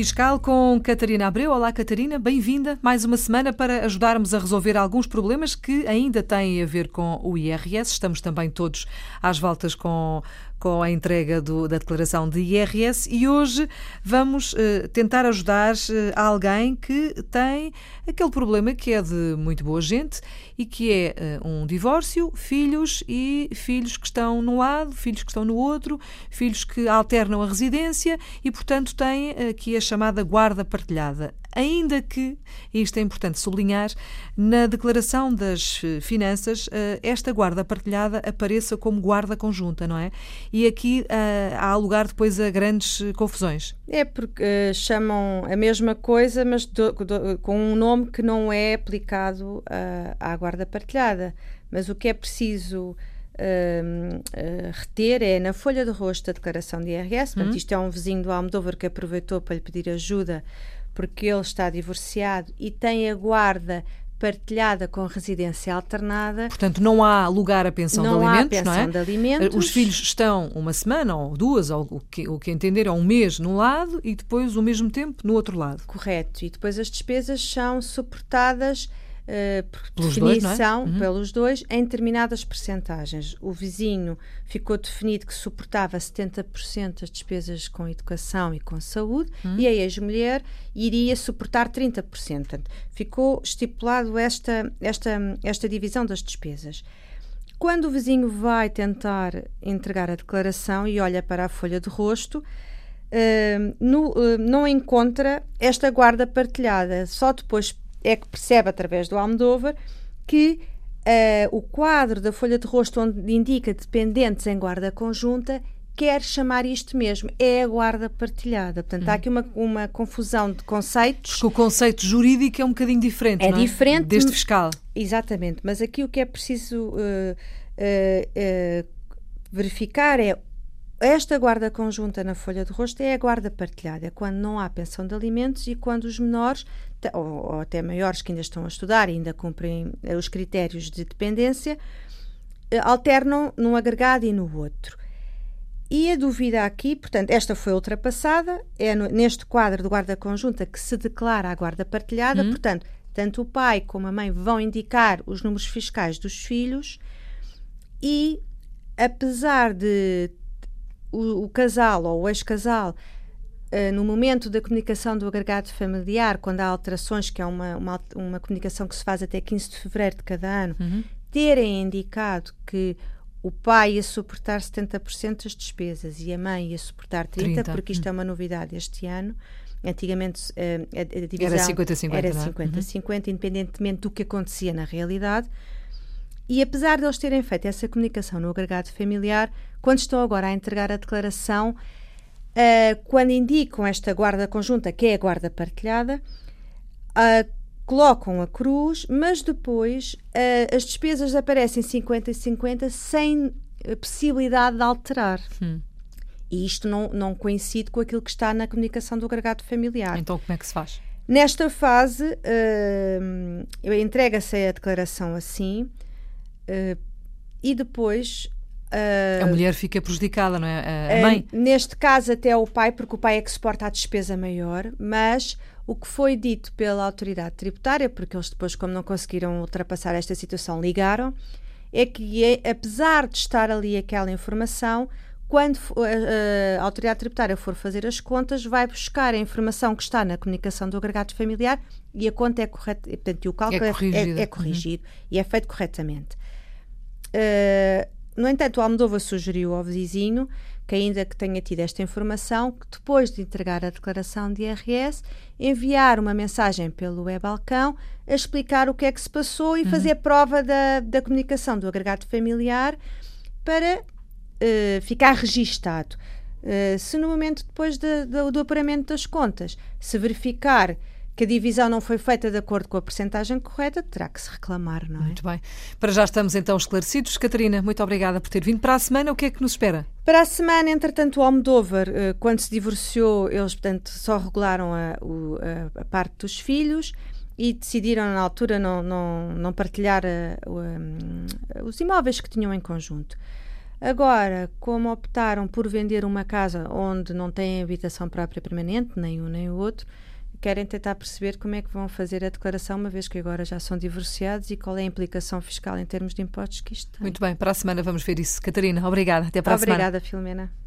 Fiscal com Catarina Abreu. Olá, Catarina, bem-vinda. Mais uma semana para ajudarmos a resolver alguns problemas que ainda têm a ver com o IRS. Estamos também todos às voltas com com a entrega do, da declaração de IRS e hoje vamos uh, tentar ajudar uh, alguém que tem aquele problema que é de muito boa gente e que é uh, um divórcio, filhos e filhos que estão num lado, filhos que estão no outro, filhos que alternam a residência e, portanto, têm aqui a chamada guarda partilhada ainda que, e isto é importante sublinhar, na declaração das eh, finanças, eh, esta guarda partilhada apareça como guarda conjunta, não é? E aqui eh, há lugar depois a grandes confusões. É porque chamam a mesma coisa, mas do, do, com um nome que não é aplicado à guarda partilhada. Mas o que é preciso Uh, uh, reter é na folha de rosto da declaração de IRS. Portanto, uhum. isto é um vizinho do Almodóvar que aproveitou para lhe pedir ajuda porque ele está divorciado e tem a guarda partilhada com residência alternada. Portanto, não há lugar a pensão não de alimentos, há pensão não é? De alimentos. Os filhos estão uma semana ou duas, ou o que, o que entenderam, um mês num lado e depois o mesmo tempo no outro lado. Correto. E depois as despesas são suportadas uh, por pelos definição, dois, é? uhum. pelos dois, em determinadas percentagens. O vizinho ficou definido que suportava 70% das despesas com educação e com saúde uhum. e a ex-mulher iria suportar 30%. Portanto, ficou estipulado esta, esta, esta divisão das despesas. Quando o vizinho vai tentar entregar a declaração e olha para a folha de rosto, Uh, no, uh, não encontra esta guarda partilhada. Só depois é que percebe através do Almodóvar que uh, o quadro da folha de rosto onde indica dependentes em guarda conjunta quer chamar isto mesmo, é a guarda partilhada. Portanto, hum. há aqui uma, uma confusão de conceitos. Porque o conceito jurídico é um bocadinho diferente, é não é? diferente deste fiscal. Exatamente, mas aqui o que é preciso uh, uh, uh, verificar é esta guarda conjunta na folha de rosto é a guarda partilhada, é quando não há pensão de alimentos e quando os menores, ou, ou até maiores que ainda estão a estudar e ainda cumprem eh, os critérios de dependência, eh, alternam num agregado e no outro. E a dúvida aqui, portanto, esta foi ultrapassada, é no, neste quadro de guarda conjunta que se declara a guarda partilhada, uhum. portanto, tanto o pai como a mãe vão indicar os números fiscais dos filhos e, apesar de o, o casal ou o ex-casal, uh, no momento da comunicação do agregado familiar, quando há alterações, que é uma, uma, uma comunicação que se faz até 15 de fevereiro de cada ano, uhum. terem indicado que o pai ia suportar 70% das despesas e a mãe ia suportar 30%, 30. porque isto é uma novidade este ano. Antigamente uh, a, a, divisão era 50-50, era 50-50, uhum. independentemente do que acontecia na realidade. E apesar de eles terem feito essa comunicação no agregado familiar, quando estão agora a entregar a declaração, uh, quando indicam esta guarda conjunta, que é a guarda partilhada, uh, colocam a cruz, mas depois uh, as despesas aparecem 50 e 50 sem possibilidade de alterar. Hum. E isto não, não coincide com aquilo que está na comunicação do agregado familiar. Então, como é que se faz? Nesta fase, entrega-se a declaração assim, Uh, e depois. Uh, a mulher fica prejudicada, não é? A mãe? Uh, neste caso, até o pai, porque o pai é que suporta a despesa maior, mas o que foi dito pela autoridade tributária, porque eles depois, como não conseguiram ultrapassar esta situação, ligaram, é que, é, apesar de estar ali aquela informação, quando a, autoridade tributária for fazer as contas, vai buscar a informação que está na comunicação do agregado familiar e a conta é correta, portanto, o cálculo é corrigido, é, é corrigido uhum. e é feito corretamente. Uh, no entanto, o Almodóvar sugeriu ao vizinho que, ainda que tenha tido esta informação, que depois de entregar a declaração de IRS, enviar uma mensagem pelo e-balcão a explicar o que é que se passou e uhum. fazer prova da, da comunicação do agregado familiar para uh, ficar registado. Uh, se no momento depois de, de, do apuramento das contas se verificar que a divisão não foi feita de acordo com a percentagem correta, terá que se reclamar, não é? Muito bem. Para já estamos então esclarecidos. Catarina, muito obrigada por ter vindo. Para a semana, o que é que nos espera? Para a semana, entretanto, o Almodóvar, eh, quando se divorciou, eles, portanto, só regularam a, a, a parte dos filhos e decidiram, na altura, não, não, não partilhar a, a, os imóveis que tinham em conjunto. Agora, como optaram por vender uma casa onde não têm habitação própria permanente, nem um nem o outro, querem tentar perceber como é que vão fazer a declaração, uma vez que agora já são divorciados e qual é a implicação fiscal em termos de impostos que isto tem. Muito bem, para a semana vamos ver isso. Catarina, obrigada. Até para Obrigada, a semana. Obrigada, Filomena.